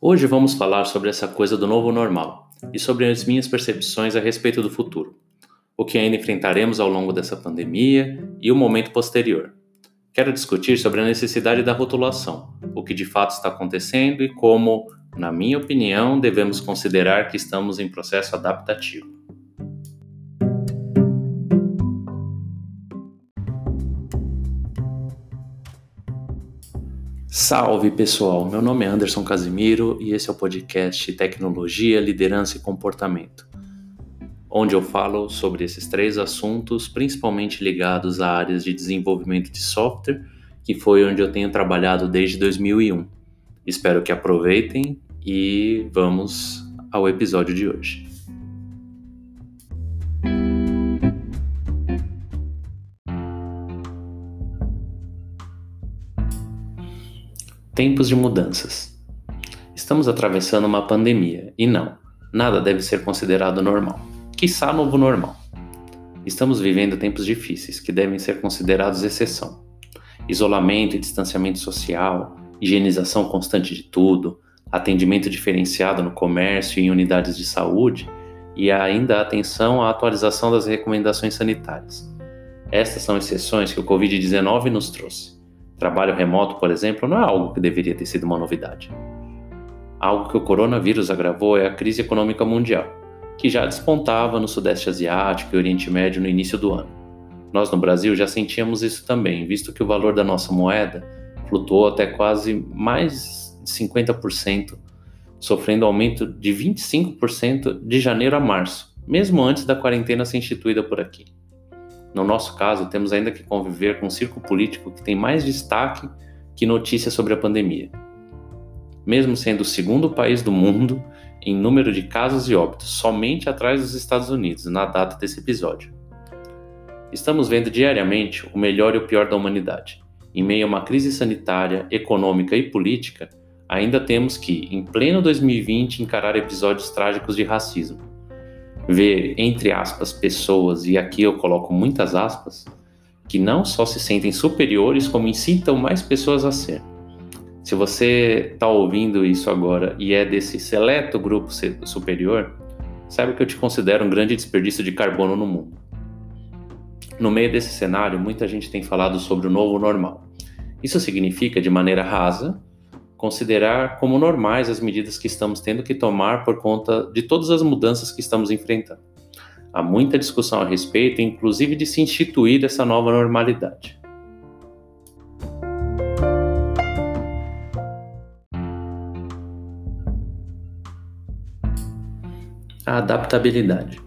Hoje vamos falar sobre essa coisa do novo normal e sobre as minhas percepções a respeito do futuro, o que ainda enfrentaremos ao longo dessa pandemia e o momento posterior. Quero discutir sobre a necessidade da rotulação, o que de fato está acontecendo e como, na minha opinião, devemos considerar que estamos em processo adaptativo. Salve pessoal, meu nome é Anderson Casimiro e esse é o podcast Tecnologia, Liderança e Comportamento, onde eu falo sobre esses três assuntos, principalmente ligados a áreas de desenvolvimento de software, que foi onde eu tenho trabalhado desde 2001. Espero que aproveitem e vamos ao episódio de hoje. Tempos de mudanças. Estamos atravessando uma pandemia e não, nada deve ser considerado normal, quiçá novo normal. Estamos vivendo tempos difíceis que devem ser considerados exceção. Isolamento e distanciamento social, higienização constante de tudo, atendimento diferenciado no comércio e em unidades de saúde e ainda atenção à atualização das recomendações sanitárias. Estas são exceções que o Covid-19 nos trouxe. Trabalho remoto, por exemplo, não é algo que deveria ter sido uma novidade. Algo que o coronavírus agravou é a crise econômica mundial, que já despontava no Sudeste Asiático e Oriente Médio no início do ano. Nós no Brasil já sentíamos isso também, visto que o valor da nossa moeda flutuou até quase mais de 50%, sofrendo aumento de 25% de janeiro a março, mesmo antes da quarentena ser instituída por aqui. No nosso caso, temos ainda que conviver com um circo político que tem mais destaque que notícias sobre a pandemia. Mesmo sendo o segundo país do mundo em número de casos e óbitos, somente atrás dos Estados Unidos, na data desse episódio. Estamos vendo diariamente o melhor e o pior da humanidade. Em meio a uma crise sanitária, econômica e política, ainda temos que, em pleno 2020, encarar episódios trágicos de racismo ver, entre aspas, pessoas, e aqui eu coloco muitas aspas, que não só se sentem superiores, como incitam mais pessoas a ser. Se você está ouvindo isso agora e é desse seleto grupo superior, saiba que eu te considero um grande desperdício de carbono no mundo. No meio desse cenário, muita gente tem falado sobre o novo normal. Isso significa, de maneira rasa, considerar como normais as medidas que estamos tendo que tomar por conta de todas as mudanças que estamos enfrentando. Há muita discussão a respeito, inclusive de se instituir essa nova normalidade. A adaptabilidade.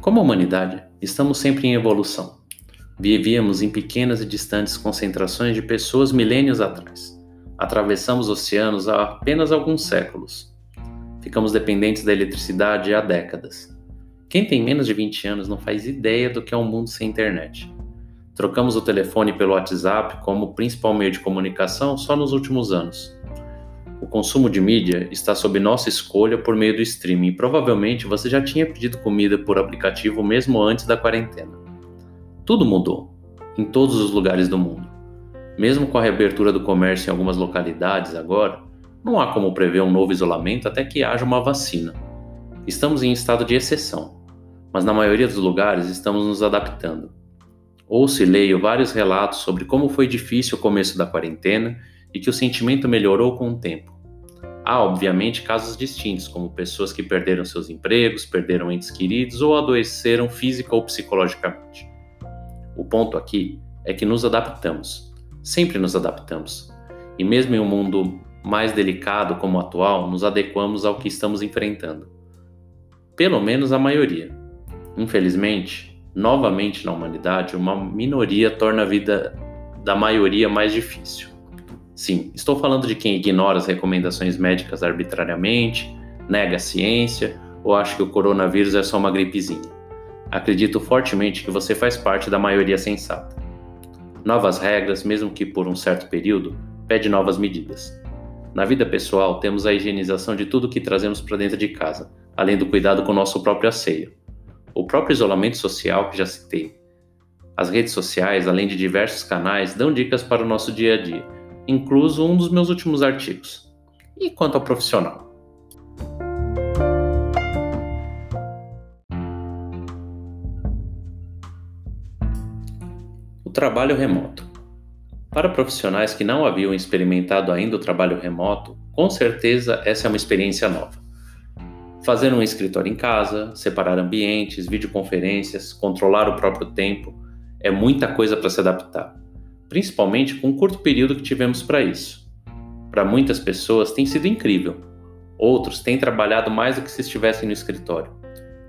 Como humanidade, estamos sempre em evolução. Vivíamos em pequenas e distantes concentrações de pessoas milênios atrás atravessamos oceanos há apenas alguns séculos. Ficamos dependentes da eletricidade há décadas. Quem tem menos de 20 anos não faz ideia do que é um mundo sem internet. Trocamos o telefone pelo WhatsApp como principal meio de comunicação só nos últimos anos. O consumo de mídia está sob nossa escolha por meio do streaming e provavelmente você já tinha pedido comida por aplicativo mesmo antes da quarentena. Tudo mudou, em todos os lugares do mundo. Mesmo com a reabertura do comércio em algumas localidades agora, não há como prever um novo isolamento até que haja uma vacina. Estamos em estado de exceção, mas na maioria dos lugares estamos nos adaptando. Ouço e leio vários relatos sobre como foi difícil o começo da quarentena e que o sentimento melhorou com o tempo. Há, obviamente, casos distintos, como pessoas que perderam seus empregos, perderam entes queridos ou adoeceram física ou psicologicamente. O ponto aqui é que nos adaptamos Sempre nos adaptamos. E mesmo em um mundo mais delicado como o atual, nos adequamos ao que estamos enfrentando. Pelo menos a maioria. Infelizmente, novamente na humanidade, uma minoria torna a vida da maioria mais difícil. Sim, estou falando de quem ignora as recomendações médicas arbitrariamente, nega a ciência ou acha que o coronavírus é só uma gripezinha. Acredito fortemente que você faz parte da maioria sensata. Novas regras, mesmo que por um certo período, pede novas medidas. Na vida pessoal, temos a higienização de tudo que trazemos para dentro de casa, além do cuidado com o nosso próprio asseio. O próprio isolamento social que já citei. As redes sociais, além de diversos canais, dão dicas para o nosso dia a dia, incluso um dos meus últimos artigos. E quanto ao profissional? Trabalho remoto. Para profissionais que não haviam experimentado ainda o trabalho remoto, com certeza essa é uma experiência nova. Fazer um escritório em casa, separar ambientes, videoconferências, controlar o próprio tempo, é muita coisa para se adaptar, principalmente com o curto período que tivemos para isso. Para muitas pessoas tem sido incrível, outros têm trabalhado mais do que se estivessem no escritório.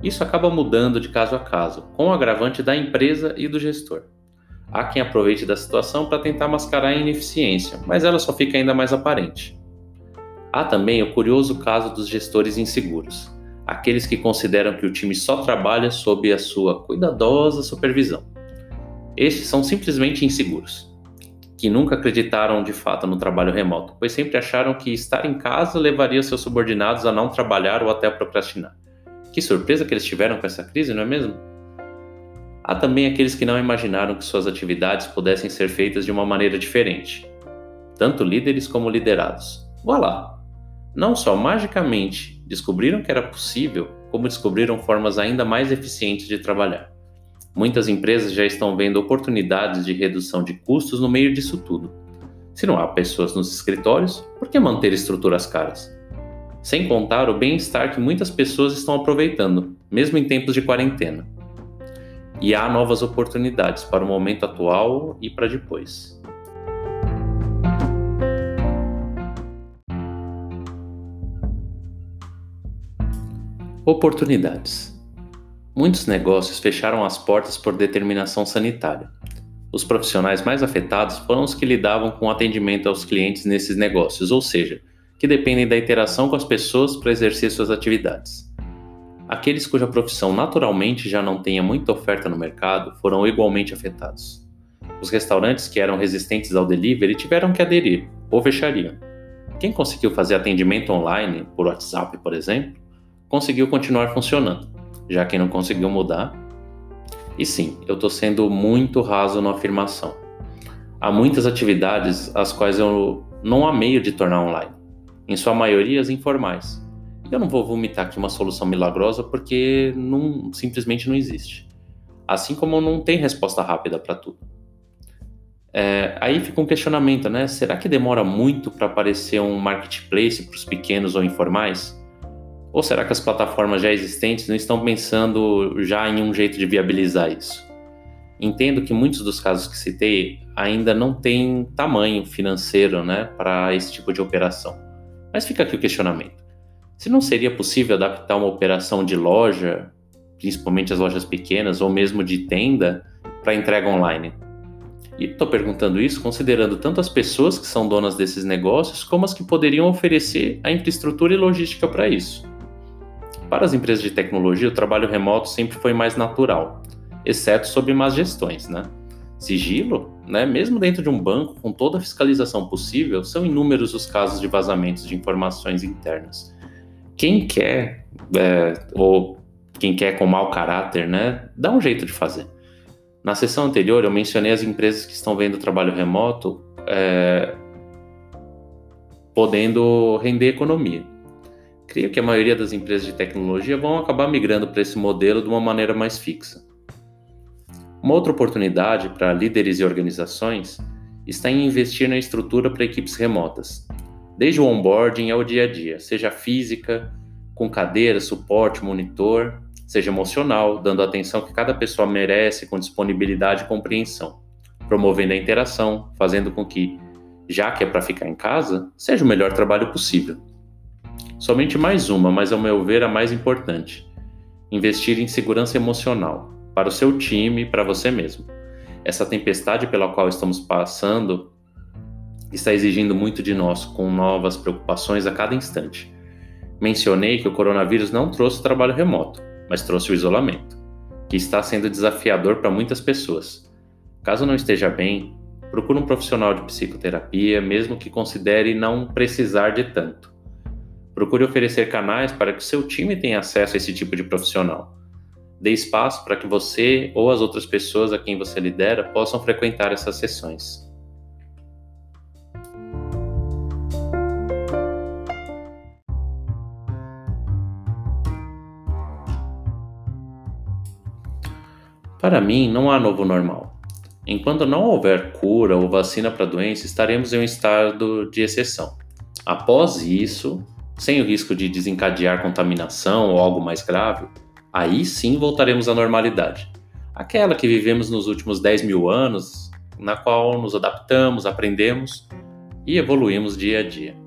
Isso acaba mudando de caso a caso, com o agravante da empresa e do gestor. Há quem aproveite da situação para tentar mascarar a ineficiência, mas ela só fica ainda mais aparente. Há também o curioso caso dos gestores inseguros, aqueles que consideram que o time só trabalha sob a sua cuidadosa supervisão. Estes são simplesmente inseguros, que nunca acreditaram de fato no trabalho remoto, pois sempre acharam que estar em casa levaria seus subordinados a não trabalhar ou até a procrastinar. Que surpresa que eles tiveram com essa crise, não é mesmo? Há também aqueles que não imaginaram que suas atividades pudessem ser feitas de uma maneira diferente, tanto líderes como liderados. Voilá! Não só magicamente descobriram que era possível, como descobriram formas ainda mais eficientes de trabalhar. Muitas empresas já estão vendo oportunidades de redução de custos no meio disso tudo. Se não há pessoas nos escritórios, por que manter estruturas caras? Sem contar o bem-estar que muitas pessoas estão aproveitando, mesmo em tempos de quarentena e há novas oportunidades para o momento atual e para depois. Oportunidades. Muitos negócios fecharam as portas por determinação sanitária. Os profissionais mais afetados foram os que lidavam com o atendimento aos clientes nesses negócios, ou seja, que dependem da interação com as pessoas para exercer suas atividades. Aqueles cuja profissão naturalmente já não tenha muita oferta no mercado foram igualmente afetados. Os restaurantes que eram resistentes ao delivery tiveram que aderir ou fechariam. Quem conseguiu fazer atendimento online, por WhatsApp, por exemplo, conseguiu continuar funcionando. Já quem não conseguiu mudar. E sim, eu estou sendo muito raso na afirmação. Há muitas atividades as quais eu não há meio de tornar online, em sua maioria as informais eu não vou vomitar aqui uma solução milagrosa porque não, simplesmente não existe. Assim como não tem resposta rápida para tudo. É, aí fica um questionamento, né? Será que demora muito para aparecer um marketplace para os pequenos ou informais? Ou será que as plataformas já existentes não estão pensando já em um jeito de viabilizar isso? Entendo que muitos dos casos que citei ainda não têm tamanho financeiro né, para esse tipo de operação. Mas fica aqui o questionamento. Se não seria possível adaptar uma operação de loja, principalmente as lojas pequenas, ou mesmo de tenda, para entrega online? E estou perguntando isso considerando tanto as pessoas que são donas desses negócios, como as que poderiam oferecer a infraestrutura e logística para isso. Para as empresas de tecnologia, o trabalho remoto sempre foi mais natural, exceto sob más gestões, né? Sigilo, né, mesmo dentro de um banco, com toda a fiscalização possível, são inúmeros os casos de vazamentos de informações internas quem quer, é, ou quem quer com mau caráter, né, dá um jeito de fazer. Na sessão anterior, eu mencionei as empresas que estão vendo o trabalho remoto é, podendo render economia. Creio que a maioria das empresas de tecnologia vão acabar migrando para esse modelo de uma maneira mais fixa. Uma outra oportunidade para líderes e organizações está em investir na estrutura para equipes remotas, desde o onboarding ao dia a dia, seja física, com cadeira, suporte, monitor, seja emocional, dando a atenção que cada pessoa merece com disponibilidade e compreensão, promovendo a interação, fazendo com que, já que é para ficar em casa, seja o melhor trabalho possível. Somente mais uma, mas ao meu ver a mais importante: investir em segurança emocional para o seu time e para você mesmo. Essa tempestade pela qual estamos passando está exigindo muito de nós, com novas preocupações a cada instante. Mencionei que o coronavírus não trouxe trabalho remoto, mas trouxe o isolamento, que está sendo desafiador para muitas pessoas. Caso não esteja bem, procure um profissional de psicoterapia, mesmo que considere não precisar de tanto. Procure oferecer canais para que o seu time tenha acesso a esse tipo de profissional. Dê espaço para que você ou as outras pessoas a quem você lidera possam frequentar essas sessões. Para mim, não há novo normal. Enquanto não houver cura ou vacina para a doença, estaremos em um estado de exceção. Após isso, sem o risco de desencadear contaminação ou algo mais grave, aí sim voltaremos à normalidade. Aquela que vivemos nos últimos 10 mil anos, na qual nos adaptamos, aprendemos e evoluímos dia a dia.